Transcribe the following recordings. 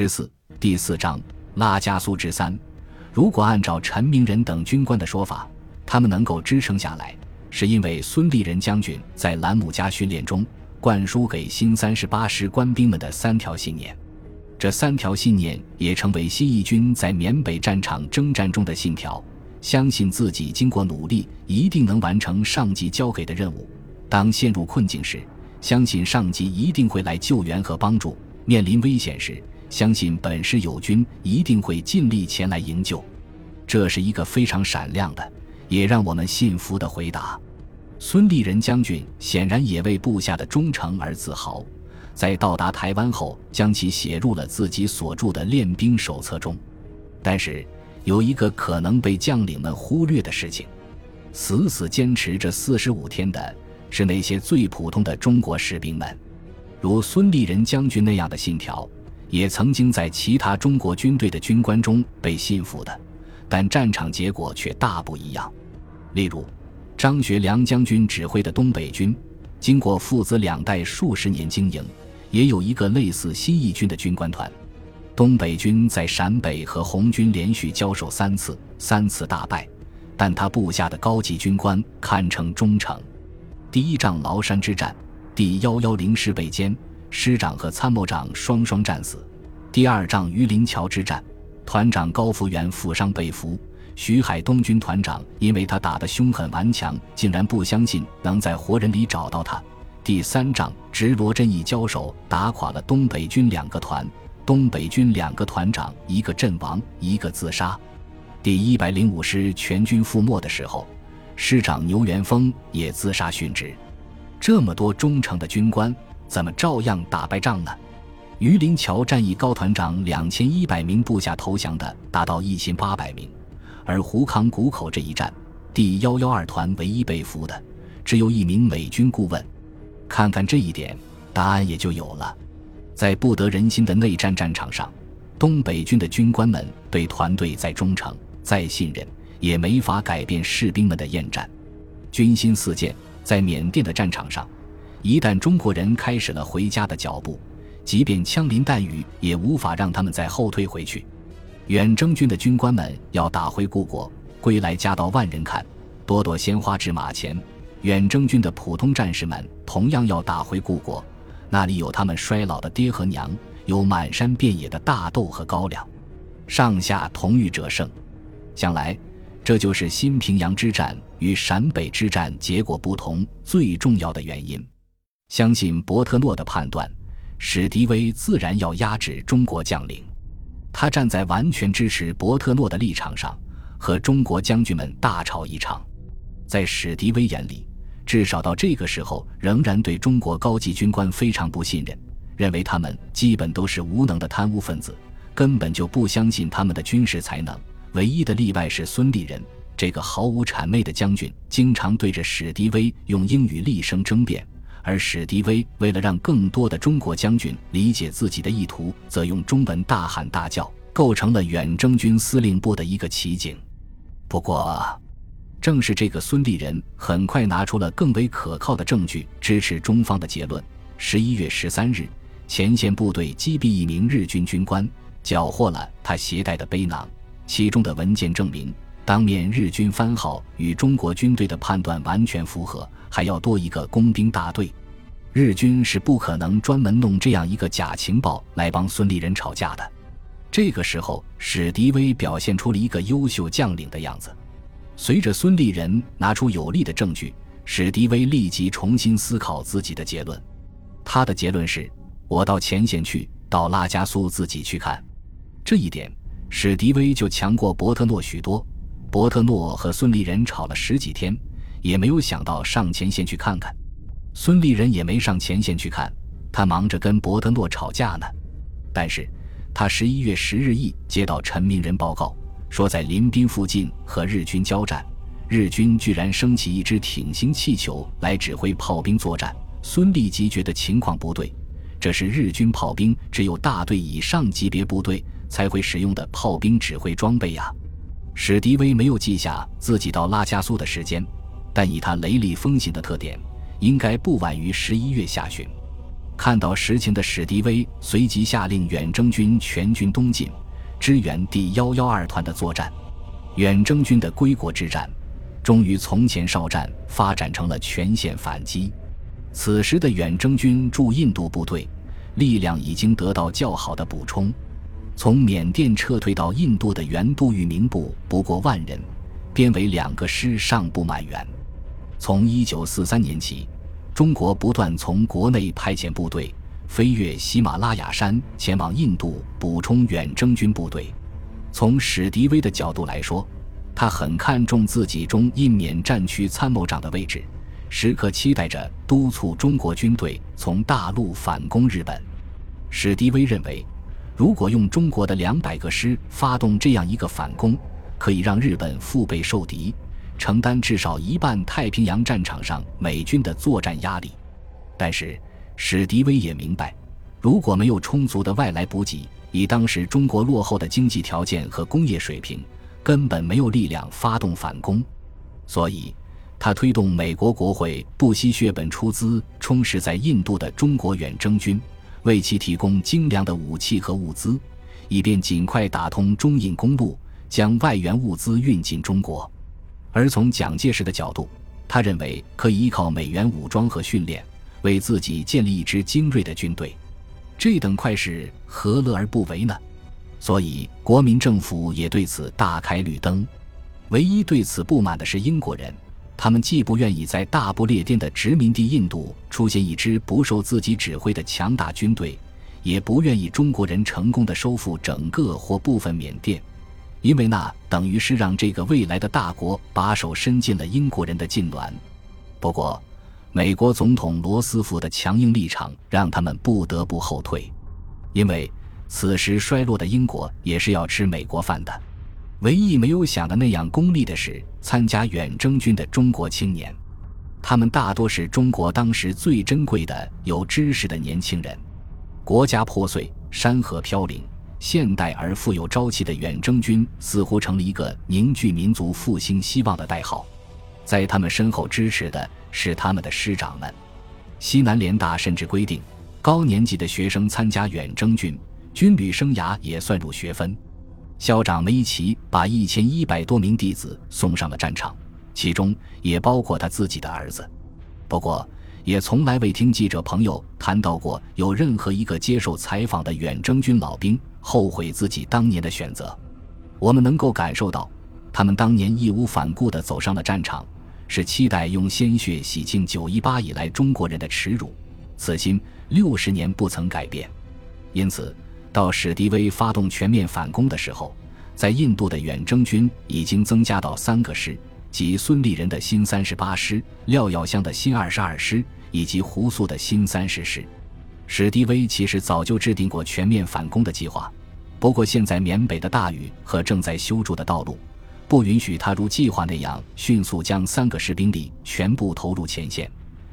十四第四章拉加苏之三。如果按照陈明仁等军官的说法，他们能够支撑下来，是因为孙立人将军在兰姆加训练中灌输给新三十八师官兵们的三条信念。这三条信念也成为新一军在缅北战场征战中的信条：相信自己经过努力一定能完成上级交给的任务；当陷入困境时，相信上级一定会来救援和帮助；面临危险时，相信本师友军一定会尽力前来营救，这是一个非常闪亮的，也让我们信服的回答。孙立人将军显然也为部下的忠诚而自豪，在到达台湾后，将其写入了自己所著的练兵手册中。但是，有一个可能被将领们忽略的事情：死死坚持这四十五天的是那些最普通的中国士兵们，如孙立人将军那样的信条。也曾经在其他中国军队的军官中被信服的，但战场结果却大不一样。例如，张学良将军指挥的东北军，经过父子两代数十年经营，也有一个类似新一军的军官团。东北军在陕北和红军连续交手三次，三次大败，但他部下的高级军官堪称忠诚。第一仗崂山之战，第幺幺零师被歼。师长和参谋长双双战死。第二仗榆林桥之战，团长高福元负伤被俘。徐海东军团长因为他打得凶狠顽强，竟然不相信能在活人里找到他。第三仗直罗阵一交手，打垮了东北军两个团，东北军两个团长一个阵亡，一个自杀。第一百零五师全军覆没的时候，师长牛元峰也自杀殉职。这么多忠诚的军官。怎么照样打败仗呢？榆林桥战役高团长两千一百名部下投降的达到一千八百名，而胡康谷口这一战，第幺幺二团唯一被俘的只有一名美军顾问。看看这一点，答案也就有了。在不得人心的内战战场上，东北军的军官们对团队再忠诚、再信任，也没法改变士兵们的厌战。军心似箭，在缅甸的战场上。一旦中国人开始了回家的脚步，即便枪林弹雨，也无法让他们再后退回去。远征军的军官们要打回故国，归来家道万人看，朵朵鲜花至马前。远征军的普通战士们同样要打回故国，那里有他们衰老的爹和娘，有满山遍野的大豆和高粱，上下同欲者胜。想来，这就是新平阳之战与陕北之战结果不同最重要的原因。相信伯特诺的判断，史迪威自然要压制中国将领。他站在完全支持伯特诺的立场上，和中国将军们大吵一场。在史迪威眼里，至少到这个时候，仍然对中国高级军官非常不信任，认为他们基本都是无能的贪污分子，根本就不相信他们的军事才能。唯一的例外是孙立人，这个毫无谄媚的将军，经常对着史迪威用英语厉声争辩。而史迪威为了让更多的中国将军理解自己的意图，则用中文大喊大叫，构成了远征军司令部的一个奇景。不过，正是这个孙立人很快拿出了更为可靠的证据支持中方的结论。十一月十三日，前线部队击毙一名日军军官，缴获了他携带的背囊，其中的文件证明，当面日军番号与中国军队的判断完全符合。还要多一个工兵大队，日军是不可能专门弄这样一个假情报来帮孙立人吵架的。这个时候，史迪威表现出了一个优秀将领的样子。随着孙立人拿出有力的证据，史迪威立即重新思考自己的结论。他的结论是：我到前线去，到拉加苏自己去看。这一点，史迪威就强过伯特诺许多。伯特诺和孙立人吵了十几天。也没有想到上前线去看看，孙立人也没上前线去看，他忙着跟伯特诺吵架呢。但是，他十一月十日一接到陈明仁报告，说在临滨附近和日军交战，日军居然升起一支挺形气球来指挥炮兵作战。孙立即觉得情况不对，这是日军炮兵只有大队以上级别部队才会使用的炮兵指挥装备呀。史迪威没有记下自己到拉加苏的时间。但以他雷厉风行的特点，应该不晚于十一月下旬。看到实情的史迪威随即下令远征军全军东进，支援第幺幺二团的作战。远征军的归国之战，终于从前哨战发展成了全线反击。此时的远征军驻印度部队力量已经得到较好的补充。从缅甸撤退到印度的原都御民部不过万人，编为两个师尚不满员。从一九四三年起，中国不断从国内派遣部队飞越喜马拉雅山前往印度补充远征军部队。从史迪威的角度来说，他很看重自己中印缅战区参谋长的位置，时刻期待着督促中国军队从大陆反攻日本。史迪威认为。如果用中国的两百个师发动这样一个反攻，可以让日本腹背受敌，承担至少一半太平洋战场上美军的作战压力。但是史迪威也明白，如果没有充足的外来补给，以当时中国落后的经济条件和工业水平，根本没有力量发动反攻。所以，他推动美国国会不惜血本出资充实在印度的中国远征军。为其提供精良的武器和物资，以便尽快打通中印公路，将外援物资运进中国。而从蒋介石的角度，他认为可以依靠美元武装和训练，为自己建立一支精锐的军队。这等快事何乐而不为呢？所以国民政府也对此大开绿灯。唯一对此不满的是英国人。他们既不愿意在大不列颠的殖民地印度出现一支不受自己指挥的强大军队，也不愿意中国人成功的收复整个或部分缅甸，因为那等于是让这个未来的大国把手伸进了英国人的痉挛。不过，美国总统罗斯福的强硬立场让他们不得不后退，因为此时衰落的英国也是要吃美国饭的。唯一没有想的那样功利的是参加远征军的中国青年，他们大多是中国当时最珍贵的有知识的年轻人。国家破碎，山河飘零，现代而富有朝气的远征军似乎成了一个凝聚民族复兴希望的代号。在他们身后支持的是他们的师长们。西南联大甚至规定，高年级的学生参加远征军，军旅生涯也算入学分。校长梅奇把一千一百多名弟子送上了战场，其中也包括他自己的儿子。不过，也从来未听记者朋友谈到过有任何一个接受采访的远征军老兵后悔自己当年的选择。我们能够感受到，他们当年义无反顾地走上了战场，是期待用鲜血洗净九一八以来中国人的耻辱。此心六十年不曾改变，因此。到史迪威发动全面反攻的时候，在印度的远征军已经增加到三个师，即孙立人的新三十八师、廖耀湘的新二十二师以及胡素的新三十师。史迪威其实早就制定过全面反攻的计划，不过现在缅北的大雨和正在修筑的道路，不允许他如计划那样迅速将三个师兵力全部投入前线，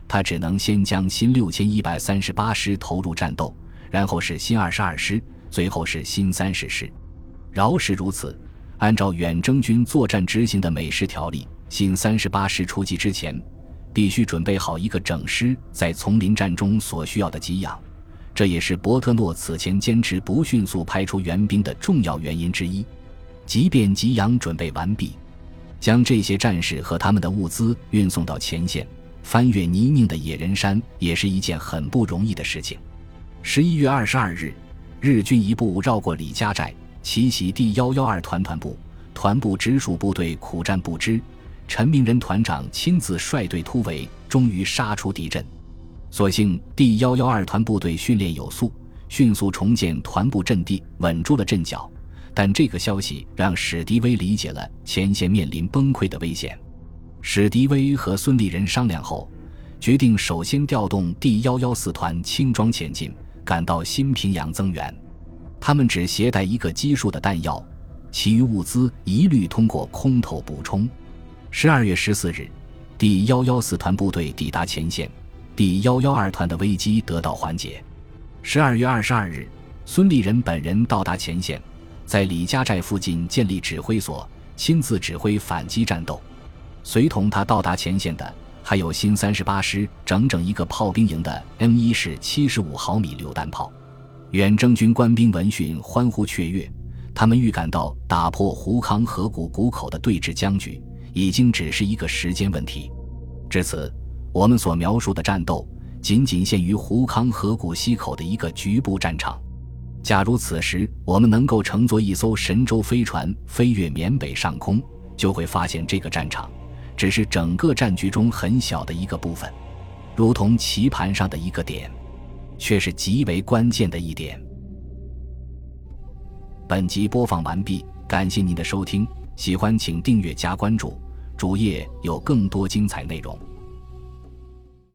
他只能先将新六千一百三十八师投入战斗。然后是新二十二师，最后是新三十师。饶是如此，按照远征军作战执行的美师条例，新三十八师出击之前，必须准备好一个整师在丛林战中所需要的给养。这也是伯特诺此前坚持不迅速派出援兵的重要原因之一。即便给养准备完毕，将这些战士和他们的物资运送到前线，翻越泥泞的野人山，也是一件很不容易的事情。十一月二十二日，日军一部绕过李家寨，奇袭第幺幺二团团部，团部直属部队苦战不支，陈明仁团长亲自率队突围，终于杀出敌阵。所幸第幺幺二团部队训练有素，迅速重建团部阵地，稳住了阵脚。但这个消息让史迪威理解了前线面临崩溃的危险。史迪威和孙立人商量后，决定首先调动第幺幺四团轻装前进。赶到新平阳增援，他们只携带一个基数的弹药，其余物资一律通过空投补充。十二月十四日，第幺幺四团部队抵达前线，第幺幺二团的危机得到缓解。十二月二十二日，孙立人本人到达前线，在李家寨附近建立指挥所，亲自指挥反击战斗。随同他到达前线的，还有新三十八师整整一个炮兵营的 M 一式七十五毫米榴弹炮。远征军官兵闻讯欢呼雀跃，他们预感到打破胡康河谷谷口的对峙僵局已经只是一个时间问题。至此，我们所描述的战斗仅仅限于胡康河谷西口的一个局部战场。假如此时我们能够乘坐一艘神舟飞船飞越缅北上空，就会发现这个战场只是整个战局中很小的一个部分，如同棋盘上的一个点。却是极为关键的一点。本集播放完毕，感谢您的收听，喜欢请订阅加关注，主页有更多精彩内容。